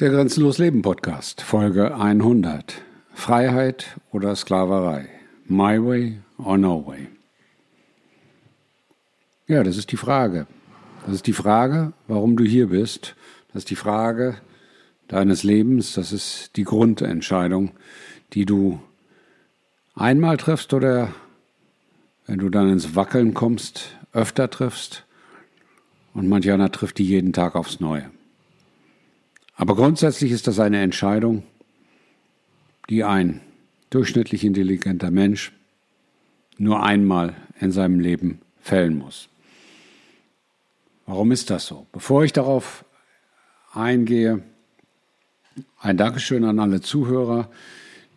Der Grenzenlos Leben Podcast, Folge 100. Freiheit oder Sklaverei? My way or no way? Ja, das ist die Frage. Das ist die Frage, warum du hier bist. Das ist die Frage deines Lebens. Das ist die Grundentscheidung, die du einmal triffst oder wenn du dann ins Wackeln kommst, öfter triffst. Und manch einer trifft die jeden Tag aufs Neue. Aber grundsätzlich ist das eine Entscheidung, die ein durchschnittlich intelligenter Mensch nur einmal in seinem Leben fällen muss. Warum ist das so? Bevor ich darauf eingehe, ein Dankeschön an alle Zuhörer,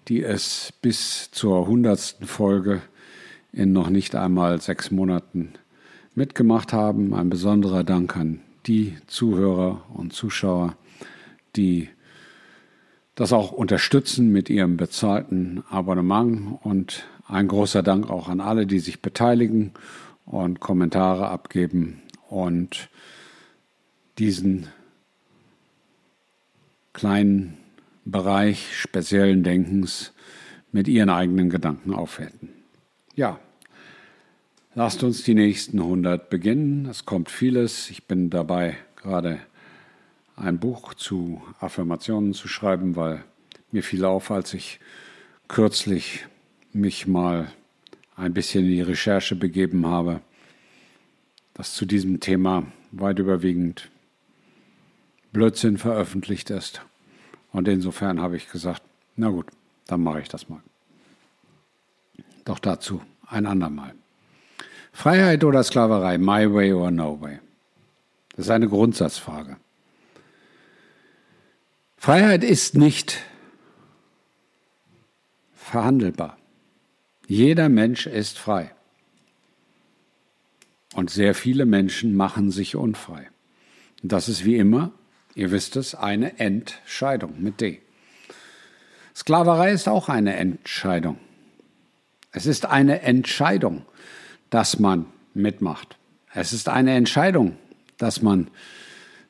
die es bis zur hundertsten Folge in noch nicht einmal sechs Monaten mitgemacht haben. Ein besonderer Dank an die Zuhörer und Zuschauer, die das auch unterstützen mit ihrem bezahlten Abonnement und ein großer Dank auch an alle, die sich beteiligen und Kommentare abgeben und diesen kleinen Bereich speziellen Denkens mit ihren eigenen Gedanken aufwerten. Ja, lasst uns die nächsten 100 beginnen. Es kommt vieles. Ich bin dabei gerade ein Buch zu Affirmationen zu schreiben, weil mir fiel auf, als ich kürzlich mich mal ein bisschen in die Recherche begeben habe, dass zu diesem Thema weit überwiegend Blödsinn veröffentlicht ist. Und insofern habe ich gesagt, na gut, dann mache ich das mal. Doch dazu ein andermal. Freiheit oder Sklaverei, my way or no way? Das ist eine Grundsatzfrage. Freiheit ist nicht verhandelbar. Jeder Mensch ist frei. Und sehr viele Menschen machen sich unfrei. Das ist wie immer, ihr wisst es, eine Entscheidung mit D. Sklaverei ist auch eine Entscheidung. Es ist eine Entscheidung, dass man mitmacht. Es ist eine Entscheidung, dass man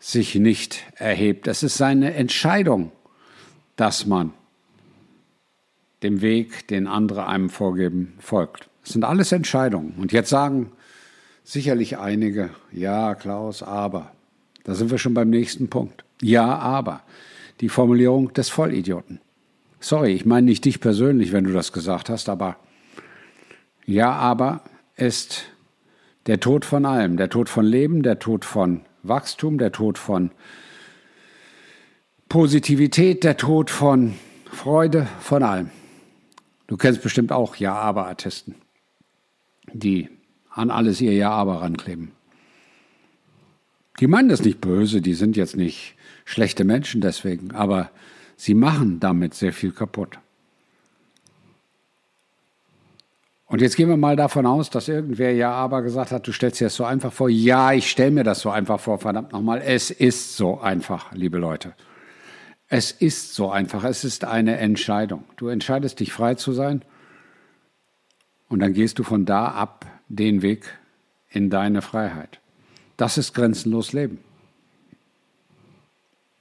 sich nicht erhebt. Es ist seine Entscheidung, dass man dem Weg, den andere einem vorgeben, folgt. Es sind alles Entscheidungen. Und jetzt sagen sicherlich einige, ja, Klaus, aber. Da sind wir schon beim nächsten Punkt. Ja, aber. Die Formulierung des Vollidioten. Sorry, ich meine nicht dich persönlich, wenn du das gesagt hast, aber ja, aber ist der Tod von allem. Der Tod von Leben, der Tod von Wachstum, der Tod von Positivität, der Tod von Freude, von allem. Du kennst bestimmt auch Ja-Aber-Artisten, die an alles ihr Ja-Aber rankleben. Die meinen das nicht böse, die sind jetzt nicht schlechte Menschen deswegen, aber sie machen damit sehr viel kaputt. Und jetzt gehen wir mal davon aus, dass irgendwer ja aber gesagt hat, du stellst dir das so einfach vor. Ja, ich stelle mir das so einfach vor, verdammt nochmal. Es ist so einfach, liebe Leute. Es ist so einfach. Es ist eine Entscheidung. Du entscheidest dich frei zu sein und dann gehst du von da ab den Weg in deine Freiheit. Das ist grenzenlos Leben.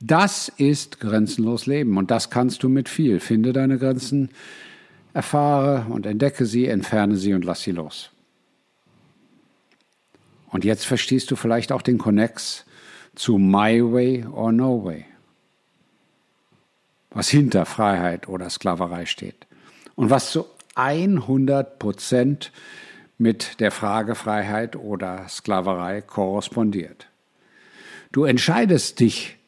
Das ist grenzenlos Leben und das kannst du mit viel. Finde deine Grenzen Erfahre und entdecke sie, entferne sie und lass sie los. Und jetzt verstehst du vielleicht auch den Connex zu My Way or No Way, was hinter Freiheit oder Sklaverei steht und was zu 100 Prozent mit der Frage Freiheit oder Sklaverei korrespondiert. Du entscheidest dich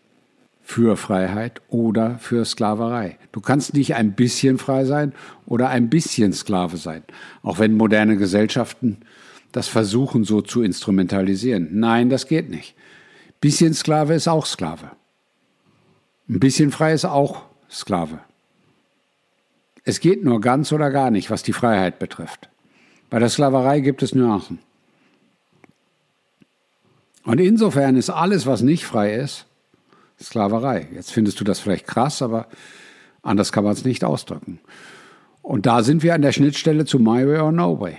für Freiheit oder für Sklaverei. Du kannst nicht ein bisschen frei sein oder ein bisschen Sklave sein, auch wenn moderne Gesellschaften das versuchen so zu instrumentalisieren. Nein, das geht nicht. Bisschen Sklave ist auch Sklave. Ein bisschen frei ist auch Sklave. Es geht nur ganz oder gar nicht, was die Freiheit betrifft. Bei der Sklaverei gibt es Nuancen. Und insofern ist alles, was nicht frei ist, Sklaverei. Jetzt findest du das vielleicht krass, aber anders kann man es nicht ausdrücken. Und da sind wir an der Schnittstelle zu My Way or No Way.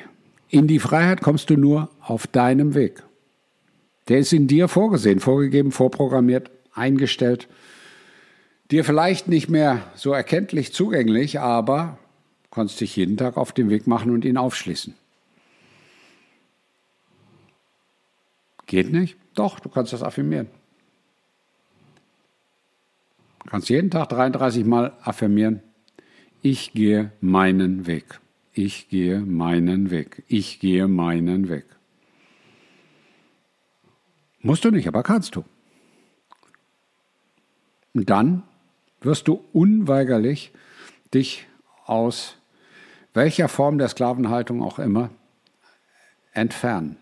In die Freiheit kommst du nur auf deinem Weg. Der ist in dir vorgesehen, vorgegeben, vorprogrammiert, eingestellt. dir vielleicht nicht mehr so erkenntlich zugänglich, aber kannst dich jeden Tag auf den Weg machen und ihn aufschließen. Geht nicht? Doch, du kannst das affirmieren. Du kannst jeden Tag 33 Mal affirmieren, ich gehe meinen Weg. Ich gehe meinen Weg. Ich gehe meinen Weg. Musst du nicht, aber kannst du. Und dann wirst du unweigerlich dich aus welcher Form der Sklavenhaltung auch immer entfernen.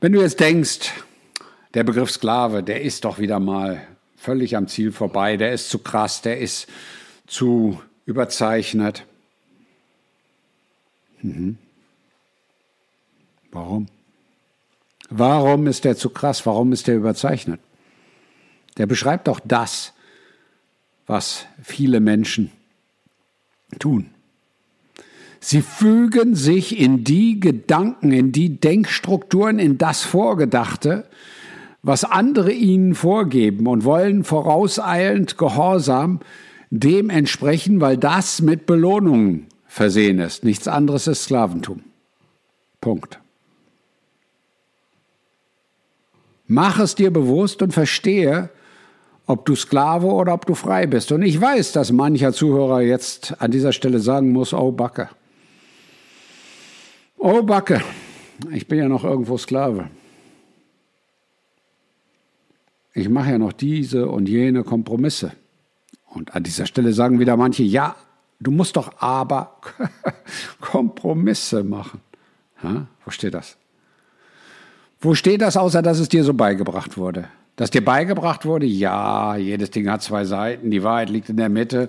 Wenn du jetzt denkst, der Begriff Sklave, der ist doch wieder mal völlig am Ziel vorbei, der ist zu krass, der ist zu überzeichnet. Mhm. Warum? Warum ist der zu krass? Warum ist der überzeichnet? Der beschreibt doch das, was viele Menschen tun. Sie fügen sich in die Gedanken, in die Denkstrukturen, in das Vorgedachte, was andere ihnen vorgeben und wollen vorauseilend Gehorsam dem entsprechen, weil das mit Belohnungen versehen ist. Nichts anderes ist Sklaventum. Punkt. Mach es dir bewusst und verstehe, ob du Sklave oder ob du frei bist. Und ich weiß, dass mancher Zuhörer jetzt an dieser Stelle sagen muss, oh Backe. Oh Backe, ich bin ja noch irgendwo Sklave. Ich mache ja noch diese und jene Kompromisse. Und an dieser Stelle sagen wieder manche, ja, du musst doch aber Kompromisse machen. Ha? Wo steht das? Wo steht das, außer dass es dir so beigebracht wurde? Dass dir beigebracht wurde, ja, jedes Ding hat zwei Seiten, die Wahrheit liegt in der Mitte.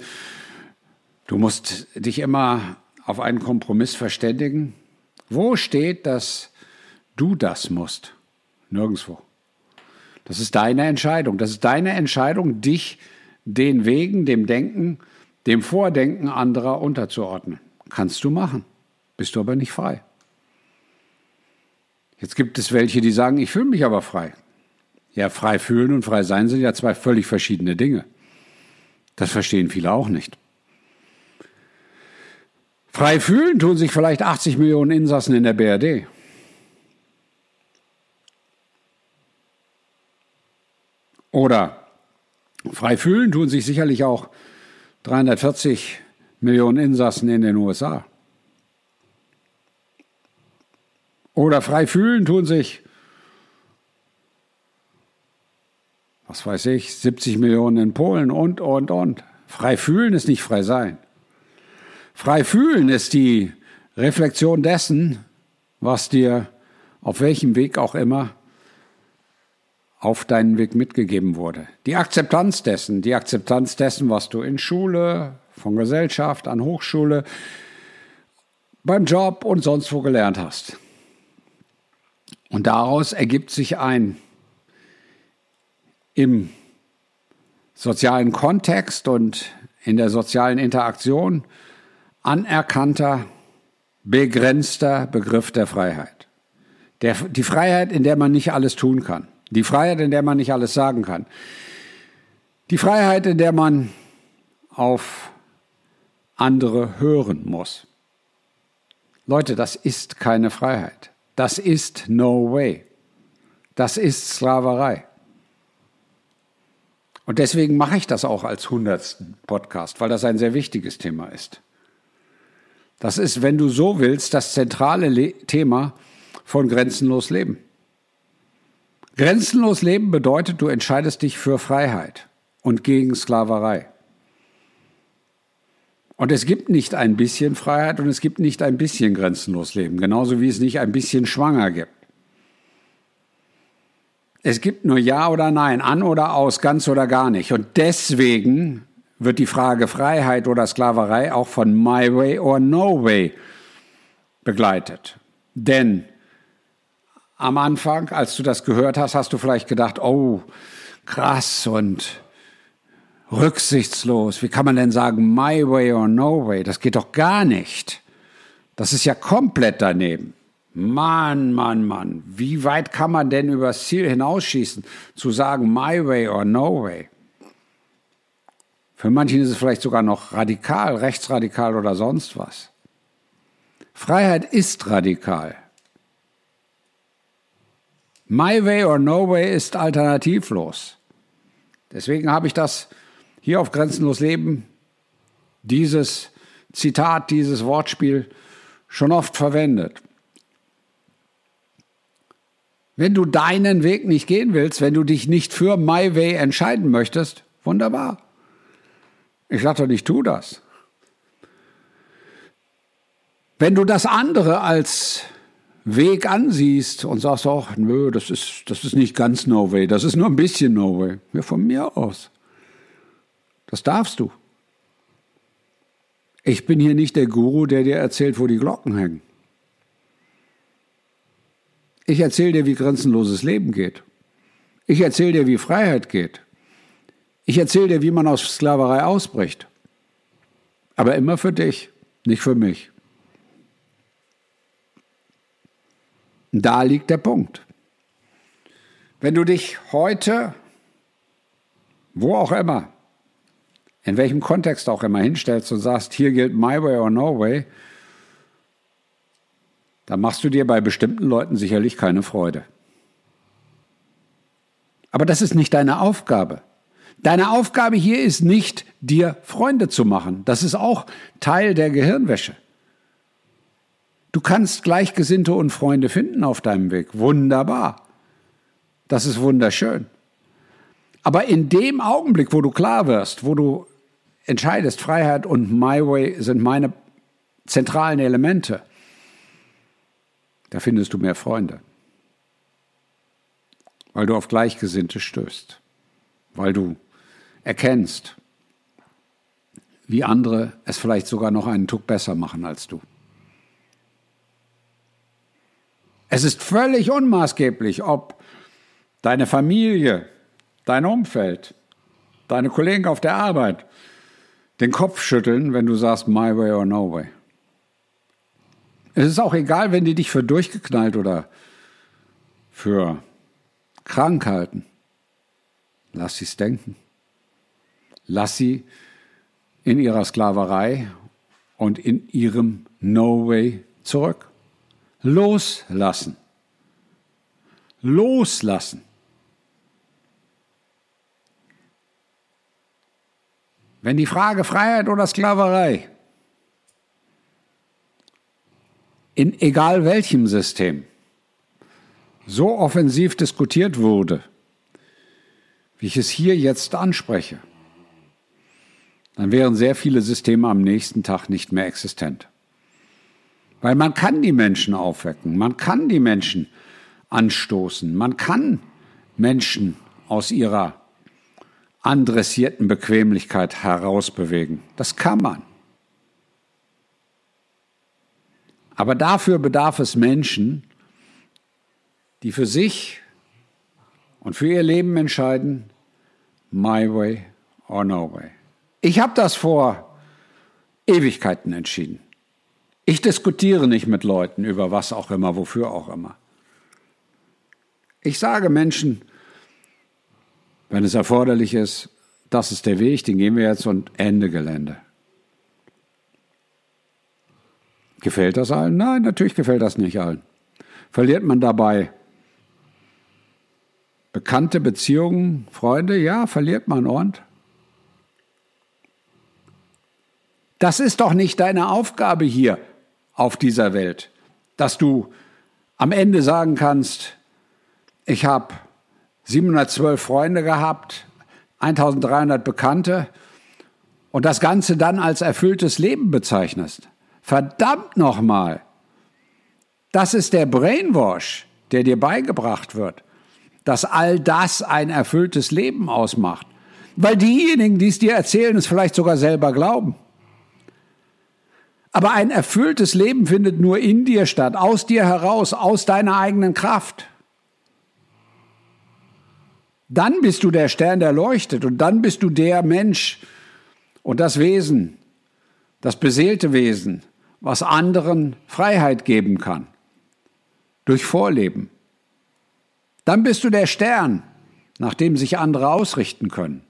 Du musst dich immer auf einen Kompromiss verständigen. Wo steht, dass du das musst? Nirgendwo. Das ist deine Entscheidung. Das ist deine Entscheidung, dich den Wegen, dem Denken, dem Vordenken anderer unterzuordnen. Kannst du machen. Bist du aber nicht frei. Jetzt gibt es welche, die sagen, ich fühle mich aber frei. Ja, frei fühlen und frei sein sind ja zwei völlig verschiedene Dinge. Das verstehen viele auch nicht. Frei fühlen tun sich vielleicht 80 Millionen Insassen in der BRD. Oder frei fühlen tun sich sicherlich auch 340 Millionen Insassen in den USA. Oder frei fühlen tun sich was weiß ich, 70 Millionen in Polen und, und, und. Frei fühlen ist nicht frei sein. Frei fühlen ist die Reflexion dessen, was dir auf welchem Weg auch immer auf deinen Weg mitgegeben wurde. Die Akzeptanz dessen, die Akzeptanz dessen, was du in Schule, von Gesellschaft, an Hochschule, beim Job und sonst wo gelernt hast. Und daraus ergibt sich ein im sozialen Kontext und in der sozialen Interaktion anerkannter, begrenzter Begriff der Freiheit. Der, die Freiheit, in der man nicht alles tun kann. Die Freiheit, in der man nicht alles sagen kann. Die Freiheit, in der man auf andere hören muss. Leute, das ist keine Freiheit. Das ist no way. Das ist Sklaverei. Und deswegen mache ich das auch als hundertsten Podcast, weil das ein sehr wichtiges Thema ist. Das ist, wenn du so willst, das zentrale Le Thema von Grenzenlos Leben. Grenzenlos Leben bedeutet, du entscheidest dich für Freiheit und gegen Sklaverei. Und es gibt nicht ein bisschen Freiheit und es gibt nicht ein bisschen grenzenlos Leben, genauso wie es nicht ein bisschen schwanger gibt. Es gibt nur Ja oder Nein, an oder aus, ganz oder gar nicht. Und deswegen wird die Frage Freiheit oder Sklaverei auch von My Way or No Way begleitet. Denn am Anfang, als du das gehört hast, hast du vielleicht gedacht, oh, krass und rücksichtslos. Wie kann man denn sagen, my way or no way? Das geht doch gar nicht. Das ist ja komplett daneben. Mann, Mann, Mann, wie weit kann man denn übers Ziel hinausschießen, zu sagen my way or no way? Für manchen ist es vielleicht sogar noch radikal, rechtsradikal oder sonst was. Freiheit ist radikal. My way or no way ist alternativlos. Deswegen habe ich das hier auf Grenzenlos Leben, dieses Zitat, dieses Wortspiel schon oft verwendet. Wenn du deinen Weg nicht gehen willst, wenn du dich nicht für My Way entscheiden möchtest, wunderbar. Ich sage doch nicht, tu das. Wenn du das andere als Weg ansiehst und sagst auch, nö, das ist, das ist nicht ganz No Way, das ist nur ein bisschen No Way. Ja, von mir aus. Das darfst du. Ich bin hier nicht der Guru, der dir erzählt, wo die Glocken hängen. Ich erzähle dir, wie grenzenloses Leben geht. Ich erzähle dir, wie Freiheit geht. Ich erzähle dir, wie man aus Sklaverei ausbricht. Aber immer für dich, nicht für mich. Da liegt der Punkt. Wenn du dich heute, wo auch immer, in welchem Kontext auch immer hinstellst und sagst, hier gilt my way or no way, dann machst du dir bei bestimmten Leuten sicherlich keine Freude. Aber das ist nicht deine Aufgabe. Deine Aufgabe hier ist nicht, dir Freunde zu machen. Das ist auch Teil der Gehirnwäsche. Du kannst Gleichgesinnte und Freunde finden auf deinem Weg. Wunderbar. Das ist wunderschön. Aber in dem Augenblick, wo du klar wirst, wo du entscheidest, Freiheit und My Way sind meine zentralen Elemente, da findest du mehr Freunde. Weil du auf Gleichgesinnte stößt. Weil du erkennst, wie andere es vielleicht sogar noch einen Tuck besser machen als du. Es ist völlig unmaßgeblich, ob deine Familie, dein Umfeld, deine Kollegen auf der Arbeit den Kopf schütteln, wenn du sagst My way or no way. Es ist auch egal, wenn die dich für durchgeknallt oder für krank halten. Lass sie es denken. Lass sie in ihrer Sklaverei und in ihrem No Way zurück. Loslassen. Loslassen. Wenn die Frage Freiheit oder Sklaverei in egal welchem System so offensiv diskutiert wurde, wie ich es hier jetzt anspreche, dann wären sehr viele Systeme am nächsten Tag nicht mehr existent. Weil man kann die Menschen aufwecken, man kann die Menschen anstoßen, man kann Menschen aus ihrer andressierten Bequemlichkeit herausbewegen. Das kann man. Aber dafür bedarf es Menschen, die für sich und für ihr Leben entscheiden, my way or no way. Ich habe das vor Ewigkeiten entschieden. Ich diskutiere nicht mit Leuten über was auch immer, wofür auch immer. Ich sage Menschen, wenn es erforderlich ist, das ist der Weg, den gehen wir jetzt und Ende Gelände. Gefällt das allen? Nein, natürlich gefällt das nicht allen. Verliert man dabei bekannte Beziehungen, Freunde? Ja, verliert man und? Das ist doch nicht deine Aufgabe hier auf dieser Welt, dass du am Ende sagen kannst, ich habe 712 Freunde gehabt, 1300 Bekannte und das Ganze dann als erfülltes Leben bezeichnest. Verdammt nochmal! Das ist der Brainwash, der dir beigebracht wird, dass all das ein erfülltes Leben ausmacht. Weil diejenigen, die es dir erzählen, es vielleicht sogar selber glauben. Aber ein erfülltes Leben findet nur in dir statt, aus dir heraus, aus deiner eigenen Kraft. Dann bist du der Stern, der leuchtet und dann bist du der Mensch und das Wesen, das beseelte Wesen, was anderen Freiheit geben kann. durch Vorleben. Dann bist du der Stern, nach dem sich andere ausrichten können.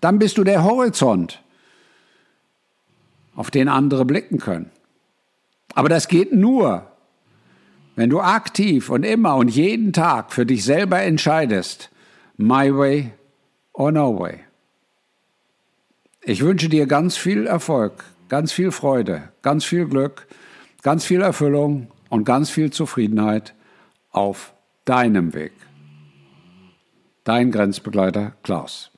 Dann bist du der Horizont, auf den andere blicken können. Aber das geht nur, wenn du aktiv und immer und jeden Tag für dich selber entscheidest, my way or no way. Ich wünsche dir ganz viel Erfolg, ganz viel Freude, ganz viel Glück, ganz viel Erfüllung und ganz viel Zufriedenheit auf deinem Weg. Dein Grenzbegleiter Klaus.